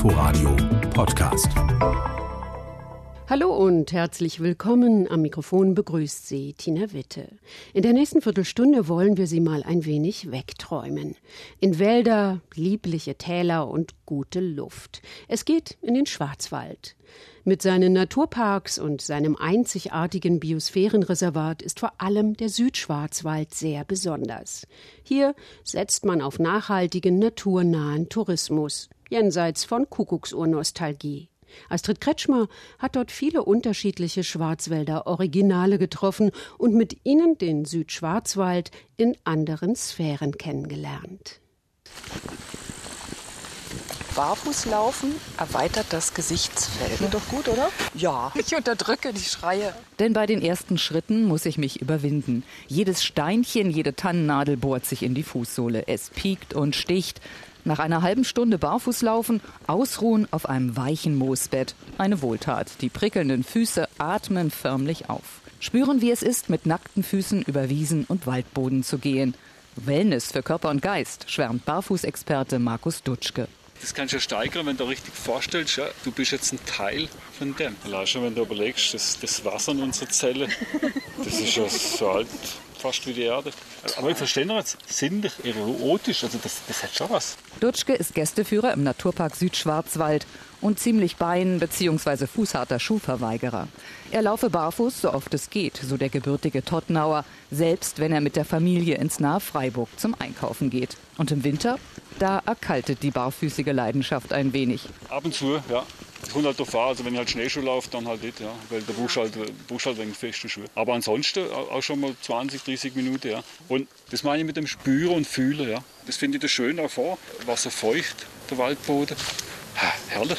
Inforadio Podcast. Hallo und herzlich willkommen. Am Mikrofon begrüßt Sie Tina Witte. In der nächsten Viertelstunde wollen wir Sie mal ein wenig wegträumen. In Wälder, liebliche Täler und gute Luft. Es geht in den Schwarzwald. Mit seinen Naturparks und seinem einzigartigen Biosphärenreservat ist vor allem der Südschwarzwald sehr besonders. Hier setzt man auf nachhaltigen, naturnahen Tourismus, jenseits von Kuckucksuhr-Nostalgie. Astrid Kretschmer hat dort viele unterschiedliche Schwarzwälder Originale getroffen und mit ihnen den Südschwarzwald in anderen Sphären kennengelernt. Barfußlaufen erweitert das Gesichtsfeld. Klingt doch gut, oder? Ja. Ich unterdrücke die Schreie. Denn bei den ersten Schritten muss ich mich überwinden. Jedes Steinchen, jede Tannennadel bohrt sich in die Fußsohle. Es piekt und sticht. Nach einer halben Stunde Barfußlaufen, ausruhen auf einem weichen Moosbett. Eine Wohltat. Die prickelnden Füße atmen förmlich auf. Spüren, wie es ist, mit nackten Füßen über Wiesen und Waldboden zu gehen. Wellness für Körper und Geist, schwärmt Barfußexperte Markus Dutschke. Das kannst du ja steigern, wenn du dir richtig vorstellst, ja, du bist jetzt ein Teil von dem. Allein schon, wenn du überlegst, das, das Wasser in unserer Zelle, das ist ja so alt, fast wie die Erde. Aber ich verstehe noch jetzt, sinnlich, erotisch, also das, das hat schon was. Dutschke ist Gästeführer im Naturpark Südschwarzwald und ziemlich bein- bzw. fußharter Schuhverweigerer. Er laufe barfuß, so oft es geht, so der gebürtige Tottenauer, selbst wenn er mit der Familie ins nahe Freiburg zum Einkaufen geht. Und im Winter, da erkaltet die barfüßige Leidenschaft ein wenig. Ab und zu, ja. Das kommt halt an. Also wenn ich halt Schneeschuh laufe, dann halt nicht, ja. Weil brauchst du halt, brauchst halt wegen feste Schuhe. Aber ansonsten auch schon mal 20, 30 Minuten, ja. Und das meine ich mit dem Spüren und Fühlen, ja. Das finde ich das schön auch vor. Wasser feucht, der Waldboden. Herrlich.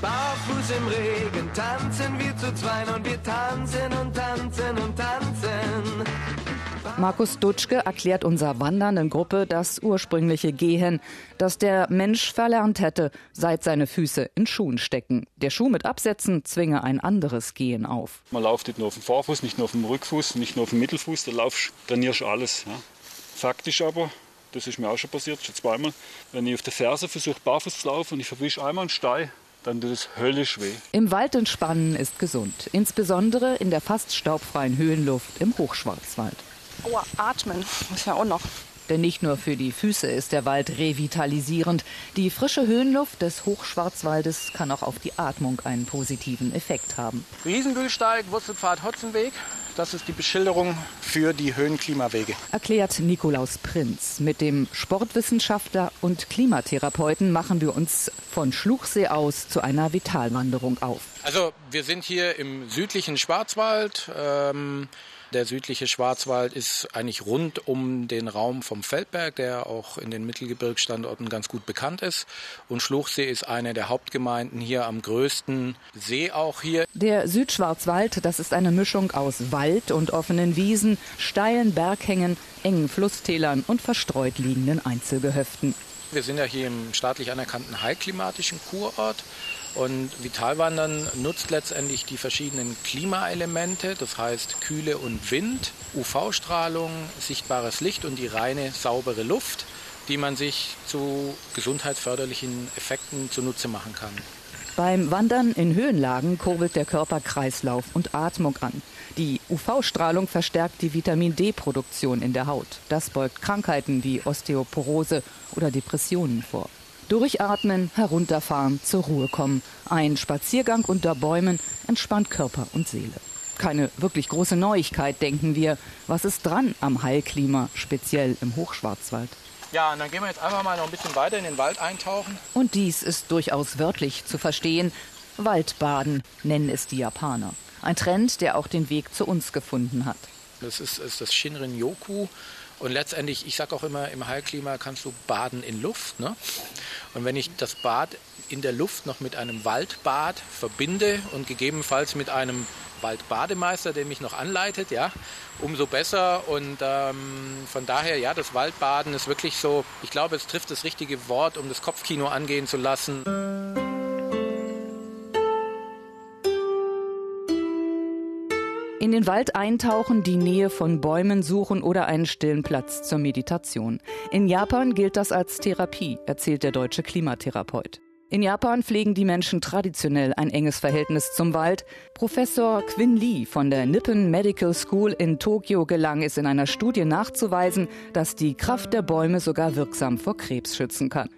Barfuß im Regen tanzen wir zu zweien und wir tanzen und tanzen und tanzen. Markus Dutschke erklärt unserer wandernden Gruppe das ursprüngliche Gehen, das der Mensch verlernt hätte, seit seine Füße in Schuhen stecken. Der Schuh mit Absätzen zwinge ein anderes Gehen auf. Man läuft nicht nur auf dem Vorfuß, nicht nur auf dem Rückfuß, nicht nur auf dem Mittelfuß, da laufst, trainierst alles. Ja. Faktisch aber, das ist mir auch schon passiert, schon zweimal, wenn ich auf der Ferse versuche, barfuß zu laufen und ich verwische einmal einen Stein, dann tut es höllisch weh. Im Wald entspannen ist gesund, insbesondere in der fast staubfreien Höhenluft im Hochschwarzwald. Aua, atmen muss ja auch noch. Denn nicht nur für die Füße ist der Wald revitalisierend. Die frische Höhenluft des Hochschwarzwaldes kann auch auf die Atmung einen positiven Effekt haben. Riesenbühlsteig, Wurzelpfad Hotzenweg. Das ist die Beschilderung für die Höhenklimawege. Erklärt Nikolaus Prinz. Mit dem Sportwissenschaftler und Klimatherapeuten machen wir uns von Schluchsee aus zu einer Vitalwanderung auf. Also wir sind hier im südlichen Schwarzwald. Ähm der südliche Schwarzwald ist eigentlich rund um den Raum vom Feldberg, der auch in den Mittelgebirgsstandorten ganz gut bekannt ist. Und Schluchsee ist eine der Hauptgemeinden hier am größten See auch hier. Der Südschwarzwald, das ist eine Mischung aus Wald und offenen Wiesen, steilen Berghängen, engen Flusstälern und verstreut liegenden Einzelgehöften. Wir sind ja hier im staatlich anerkannten heilklimatischen Kurort. Und Vitalwandern nutzt letztendlich die verschiedenen Klimaelemente, das heißt Kühle und Wind, UV-Strahlung, sichtbares Licht und die reine, saubere Luft, die man sich zu gesundheitsförderlichen Effekten zunutze machen kann. Beim Wandern in Höhenlagen kurbelt der Körper Kreislauf und Atmung an. Die UV-Strahlung verstärkt die Vitamin D-Produktion in der Haut. Das beugt Krankheiten wie Osteoporose oder Depressionen vor. Durchatmen, herunterfahren, zur Ruhe kommen. Ein Spaziergang unter Bäumen entspannt Körper und Seele. Keine wirklich große Neuigkeit, denken wir. Was ist dran am Heilklima, speziell im Hochschwarzwald? Ja, und dann gehen wir jetzt einfach mal noch ein bisschen weiter in den Wald eintauchen. Und dies ist durchaus wörtlich zu verstehen. Waldbaden nennen es die Japaner. Ein Trend, der auch den Weg zu uns gefunden hat. Das ist, ist das Shinrin-yoku. Und letztendlich, ich sage auch immer, im Heilklima kannst du baden in Luft. Ne? Und wenn ich das Bad in der Luft noch mit einem Waldbad verbinde und gegebenenfalls mit einem Waldbademeister, der mich noch anleitet, ja, umso besser. Und ähm, von daher, ja, das Waldbaden ist wirklich so, ich glaube, es trifft das richtige Wort, um das Kopfkino angehen zu lassen. In den Wald eintauchen, die Nähe von Bäumen suchen oder einen stillen Platz zur Meditation. In Japan gilt das als Therapie, erzählt der deutsche Klimatherapeut. In Japan pflegen die Menschen traditionell ein enges Verhältnis zum Wald. Professor Quinn Lee von der Nippon Medical School in Tokio gelang es in einer Studie nachzuweisen, dass die Kraft der Bäume sogar wirksam vor Krebs schützen kann.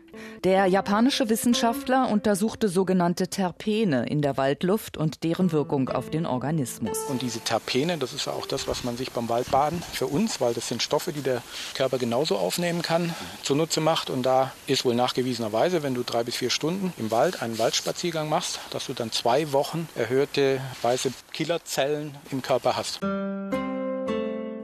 Der japanische Wissenschaftler untersuchte sogenannte Terpene in der Waldluft und deren Wirkung auf den Organismus. Und diese Terpene, das ist ja auch das, was man sich beim Waldbaden für uns, weil das sind Stoffe, die der Körper genauso aufnehmen kann, zunutze macht. Und da ist wohl nachgewiesenerweise, wenn du drei bis vier Stunden im Wald einen Waldspaziergang machst, dass du dann zwei Wochen erhöhte weiße Killerzellen im Körper hast.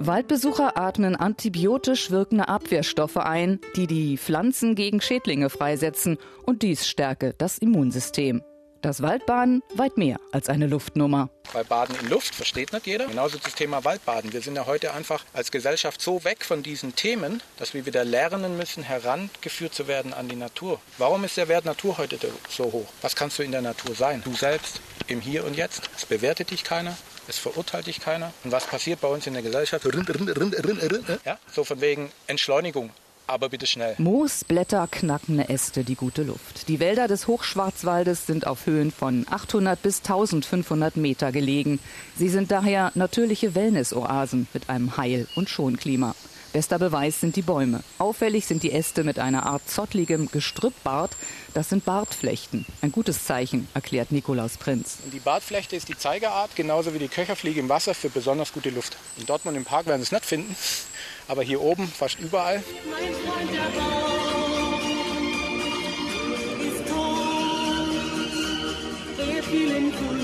Waldbesucher atmen antibiotisch wirkende Abwehrstoffe ein, die die Pflanzen gegen Schädlinge freisetzen und dies stärke das Immunsystem. Das Waldbaden weit mehr als eine Luftnummer. Bei Baden in Luft versteht nicht jeder. Genauso das Thema Waldbaden. Wir sind ja heute einfach als Gesellschaft so weg von diesen Themen, dass wir wieder lernen müssen, herangeführt zu werden an die Natur. Warum ist der Wert Natur heute so hoch? Was kannst du in der Natur sein? Du selbst, im Hier und Jetzt. Es bewertet dich keiner. Es verurteilt dich keiner. Und was passiert bei uns in der Gesellschaft? Ja, so von wegen Entschleunigung. Aber bitte schnell. Moos, Blätter, knackende Äste, die gute Luft. Die Wälder des Hochschwarzwaldes sind auf Höhen von 800 bis 1500 Meter gelegen. Sie sind daher natürliche Wellnessoasen mit einem Heil- und Schonklima. Bester Beweis sind die Bäume. Auffällig sind die Äste mit einer Art zottligem Gestrüppbart. Das sind Bartflechten. Ein gutes Zeichen, erklärt Nikolaus Prinz. Und die Bartflechte ist die Zeigerart, genauso wie die Köcherfliege im Wasser für besonders gute Luft. In Dortmund im Park werden Sie es nicht finden, aber hier oben fast überall. Mein Freund der Baum ist tot, er fiel frühen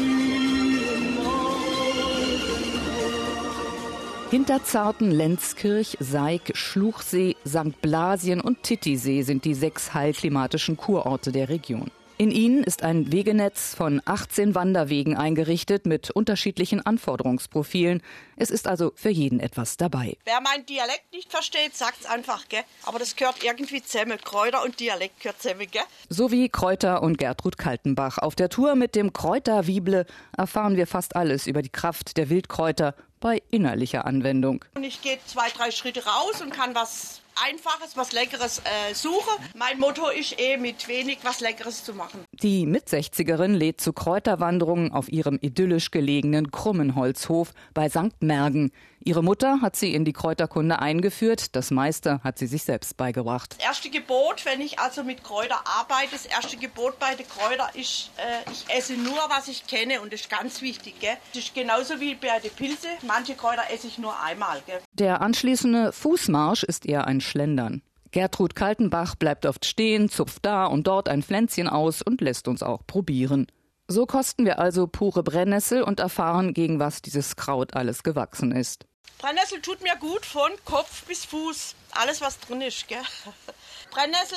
Hinterzarten, Lenzkirch, Seig, Schluchsee, St. Blasien und Titisee sind die sechs heilklimatischen Kurorte der Region. In ihnen ist ein Wegenetz von 18 Wanderwegen eingerichtet mit unterschiedlichen Anforderungsprofilen. Es ist also für jeden etwas dabei. Wer meinen Dialekt nicht versteht, sagt's einfach, gell? Aber das gehört irgendwie zusammen. Kräuter und Dialekt gehört zusammen, gell? So wie Kräuter und Gertrud Kaltenbach. Auf der Tour mit dem Kräuterwible erfahren wir fast alles über die Kraft der Wildkräuter bei innerlicher Anwendung. Und ich gehe zwei, drei Schritte raus und kann was Einfaches, was Leckeres äh, suche. Mein Motto ist eh, mit wenig was Leckeres zu machen. Die Mitsechzigerin lädt zu Kräuterwanderungen auf ihrem idyllisch gelegenen Krummenholzhof bei St. Mergen. Ihre Mutter hat sie in die Kräuterkunde eingeführt, das meiste hat sie sich selbst beigebracht. Das erste Gebot, wenn ich also mit Kräuter arbeite, das erste Gebot bei den Kräutern ist, äh, ich esse nur, was ich kenne und das ist ganz wichtig. Gell? Das ist genauso wie bei den Pilze, manche Kräuter esse ich nur einmal. Gell? Der anschließende Fußmarsch ist eher ein Schlendern. Gertrud Kaltenbach bleibt oft stehen, zupft da und dort ein Pflänzchen aus und lässt uns auch probieren. So kosten wir also pure Brennnessel und erfahren, gegen was dieses Kraut alles gewachsen ist. Brennnessel tut mir gut von Kopf bis Fuß. Alles, was drin ist. Gell? Brennnessel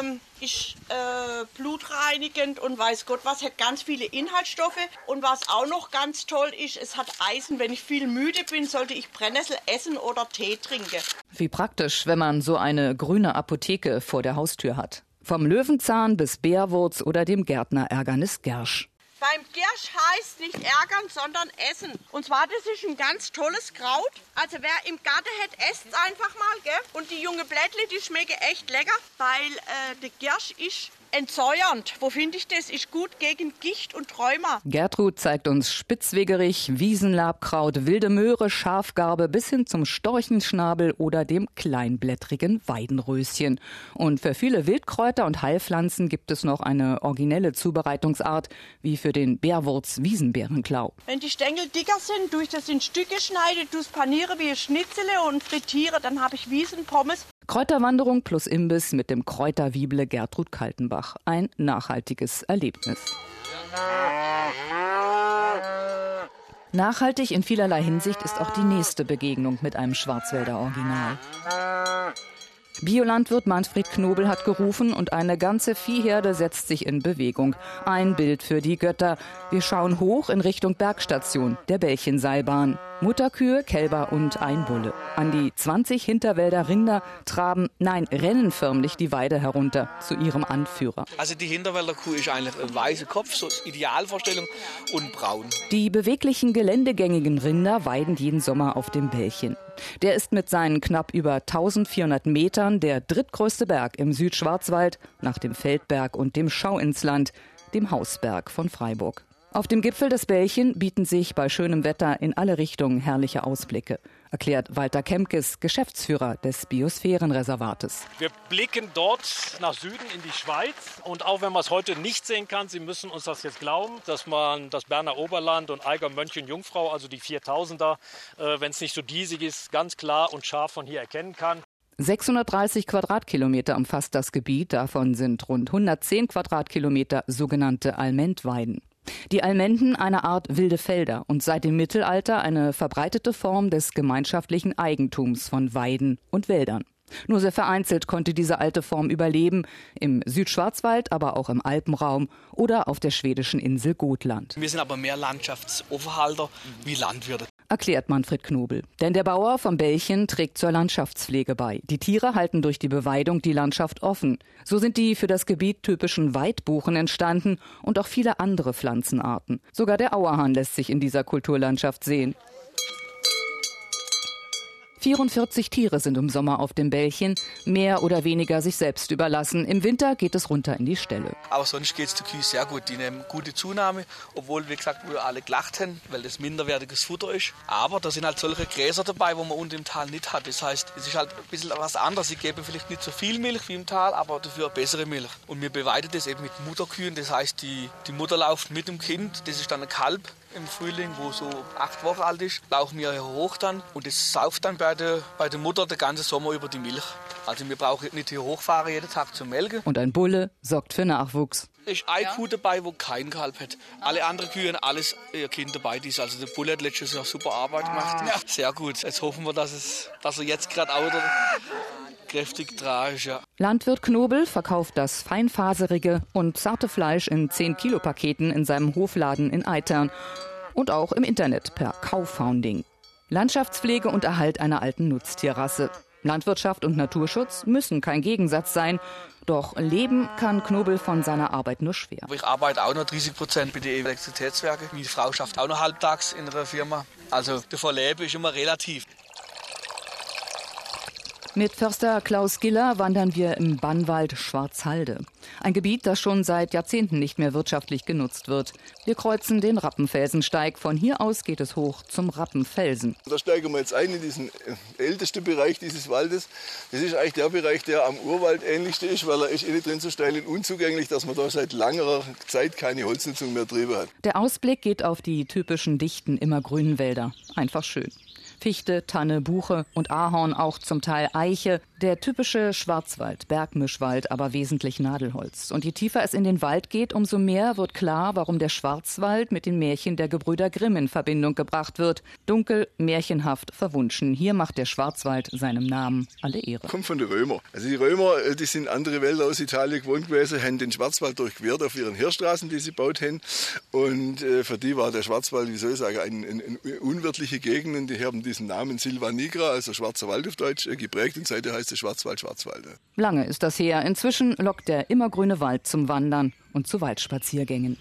ähm, ist äh, blutreinigend und weiß Gott was, hat ganz viele Inhaltsstoffe. Und was auch noch ganz toll ist, es hat Eisen. Wenn ich viel müde bin, sollte ich Brennnessel essen oder Tee trinken. Wie praktisch, wenn man so eine grüne Apotheke vor der Haustür hat. Vom Löwenzahn bis Bärwurz oder dem Gärtner Ärgernis Gersch. Beim Giersch heißt nicht ärgern, sondern essen. Und zwar, das ist ein ganz tolles Kraut. Also wer im Garten hat, esst einfach mal, gell? Und die junge Blättli, die schmecken echt lecker, weil äh, der Giersch ist entsäuernd. Wo finde ich das? Ist gut gegen Gicht und Rheuma. Gertrud zeigt uns Spitzwegerich, Wiesenlabkraut, wilde Möhre, Schafgarbe bis hin zum Storchenschnabel oder dem kleinblättrigen Weidenröschen. Und für viele Wildkräuter und Heilpflanzen gibt es noch eine originelle Zubereitungsart, wie für den Bärwurz-Wiesenbeerenklau. Wenn die Stängel dicker sind, tue ich das in Stücke schneide, tue es paniere wie Schnitzele und frittiere, dann habe ich Wiesenpommes. Kräuterwanderung plus Imbiss mit dem Kräuterwieble Gertrud Kaltenbach. Ein nachhaltiges Erlebnis. Nachhaltig in vielerlei Hinsicht ist auch die nächste Begegnung mit einem Schwarzwälder Original. Biolandwirt Manfred Knobel hat gerufen und eine ganze Viehherde setzt sich in Bewegung. Ein Bild für die Götter. Wir schauen hoch in Richtung Bergstation, der Bällchenseilbahn. Mutterkühe, Kälber und ein Bulle. An die 20 Hinterwälder Rinder traben, nein, rennen förmlich die Weide herunter zu ihrem Anführer. Also die Hinterwälder Kuh ist eigentlich ein weißer Kopf, so Idealvorstellung, und braun. Die beweglichen geländegängigen Rinder weiden jeden Sommer auf dem Bällchen. Der ist mit seinen knapp über 1400 Metern der drittgrößte Berg im Südschwarzwald nach dem Feldberg und dem Schauinsland, dem Hausberg von Freiburg. Auf dem Gipfel des Bällchen bieten sich bei schönem Wetter in alle Richtungen herrliche Ausblicke, erklärt Walter Kemkes, Geschäftsführer des Biosphärenreservates. Wir blicken dort nach Süden in die Schweiz und auch wenn man es heute nicht sehen kann, Sie müssen uns das jetzt glauben, dass man das Berner Oberland und Eiger Mönchen Jungfrau, also die 4000er, äh, wenn es nicht so diesig ist, ganz klar und scharf von hier erkennen kann. 630 Quadratkilometer umfasst das Gebiet, davon sind rund 110 Quadratkilometer sogenannte Almentweiden. Die Almenden eine Art wilde Felder und seit dem Mittelalter eine verbreitete Form des gemeinschaftlichen Eigentums von Weiden und Wäldern. Nur sehr vereinzelt konnte diese alte Form überleben, im Südschwarzwald, aber auch im Alpenraum oder auf der schwedischen Insel Gotland. Wir sind aber mehr Landschaftsaufhalter wie Landwirte erklärt Manfred Knobel. Denn der Bauer vom Bällchen trägt zur Landschaftspflege bei. Die Tiere halten durch die Beweidung die Landschaft offen. So sind die für das Gebiet typischen Weidbuchen entstanden und auch viele andere Pflanzenarten. Sogar der Auerhahn lässt sich in dieser Kulturlandschaft sehen. 44 Tiere sind im Sommer auf dem Bällchen, mehr oder weniger sich selbst überlassen. Im Winter geht es runter in die Ställe. Aber sonst geht es den Kühen sehr gut. Die nehmen gute Zunahme, obwohl, wie gesagt, wir alle gelacht haben, weil das minderwertiges Futter ist. Aber da sind halt solche Gräser dabei, wo man unten im Tal nicht hat. Das heißt, es ist halt ein bisschen was anderes. Sie geben vielleicht nicht so viel Milch wie im Tal, aber dafür bessere Milch. Und wir beweiden das eben mit Mutterkühen. Das heißt, die, die Mutter läuft mit dem Kind. Das ist dann ein Kalb im Frühling, wo so acht Wochen alt ist, laufen wir hoch dann und das sauft dann bei der, bei der Mutter den ganzen Sommer über die Milch. Also wir brauchen nicht hier hochfahren jeden Tag zum Melken. Und ein Bulle sorgt für Nachwuchs. Es ist eine ja. Kuh dabei, wo kein Kalb hat. Alle anderen Kühe haben alles ihr Kind dabei. Die ist. Also der Bulle hat letztes Jahr super Arbeit gemacht. Ja. Sehr gut. Jetzt hoffen wir, dass, es, dass er jetzt gerade auch kräftig tragisch, ja. Landwirt Knobel verkauft das feinfaserige und zarte Fleisch in 10 Kilo Paketen in seinem Hofladen in Eitern und auch im Internet per Kauffounding. Landschaftspflege und Erhalt einer alten Nutztierrasse. Landwirtschaft und Naturschutz müssen kein Gegensatz sein. Doch leben kann Knobel von seiner Arbeit nur schwer. Ich arbeite auch noch 30 Prozent bei den Elektrizitätswerken. Meine Frau schafft auch noch halbtags in der Firma. Also der Verleben ist immer relativ. Mit Förster Klaus Giller wandern wir im Bannwald Schwarzhalde. Ein Gebiet, das schon seit Jahrzehnten nicht mehr wirtschaftlich genutzt wird. Wir kreuzen den Rappenfelsensteig. Von hier aus geht es hoch zum Rappenfelsen. Da steigen wir jetzt ein in diesen äh, ältesten Bereich dieses Waldes. Das ist eigentlich der Bereich, der am Urwald ähnlichste ist, weil er ist innen drin so steil und unzugänglich, dass man da seit langer Zeit keine Holznutzung mehr drüber hat. Der Ausblick geht auf die typischen dichten, immergrünen Wälder. Einfach schön. Fichte, Tanne, Buche und Ahorn, auch zum Teil Eiche. Der typische Schwarzwald, Bergmischwald, aber wesentlich Nadelholz. Und je tiefer es in den Wald geht, umso mehr wird klar, warum der Schwarzwald mit den Märchen der Gebrüder Grimm in Verbindung gebracht wird. Dunkel, märchenhaft, verwunschen. Hier macht der Schwarzwald seinem Namen alle Ehre. Kommt von den Römer. Also die Römer, äh, die sind andere Wälder aus Italien gewohnt gewesen, haben den Schwarzwald durchquert auf ihren Heerstraßen, die sie baut haben. Und äh, für die war der Schwarzwald, wie soll ich sagen, eine ein, ein unwirtliche Gegend. Und die haben diesen Namen Silva Nigra, also Schwarzer Wald auf Deutsch, äh, geprägt. Und seitdem heißt es Schwarzwald, Schwarzwald. Lange ist das her. Inzwischen lockt der immergrüne Wald zum Wandern und zu Waldspaziergängen.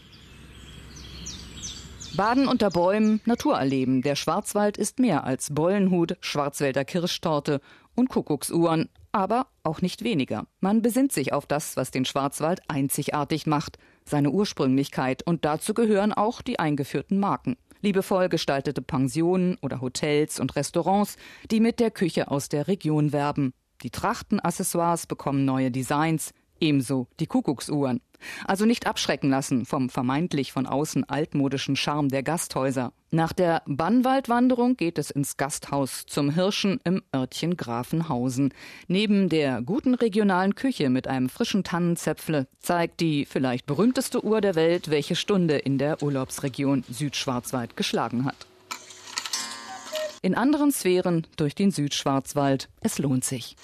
Baden unter Bäumen, Natur erleben. Der Schwarzwald ist mehr als Bollenhut, Schwarzwälder Kirschtorte und Kuckucksuhren, aber auch nicht weniger. Man besinnt sich auf das, was den Schwarzwald einzigartig macht, seine Ursprünglichkeit und dazu gehören auch die eingeführten Marken liebevoll gestaltete Pensionen oder Hotels und Restaurants, die mit der Küche aus der Region werben. Die Trachtenaccessoires bekommen neue Designs, ebenso die Kuckucksuhren. Also nicht abschrecken lassen vom vermeintlich von außen altmodischen Charme der Gasthäuser. Nach der Bannwaldwanderung geht es ins Gasthaus zum Hirschen im Örtchen Grafenhausen. Neben der guten regionalen Küche mit einem frischen Tannenzäpfle zeigt die vielleicht berühmteste Uhr der Welt, welche Stunde in der Urlaubsregion Südschwarzwald geschlagen hat. In anderen Sphären durch den Südschwarzwald. Es lohnt sich.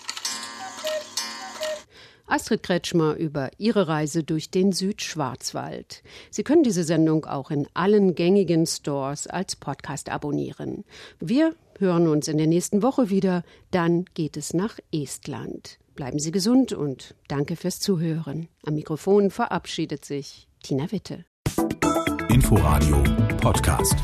Astrid Kretschmer über ihre Reise durch den Südschwarzwald. Sie können diese Sendung auch in allen gängigen Stores als Podcast abonnieren. Wir hören uns in der nächsten Woche wieder. Dann geht es nach Estland. Bleiben Sie gesund und danke fürs Zuhören. Am Mikrofon verabschiedet sich Tina Witte. Inforadio Podcast.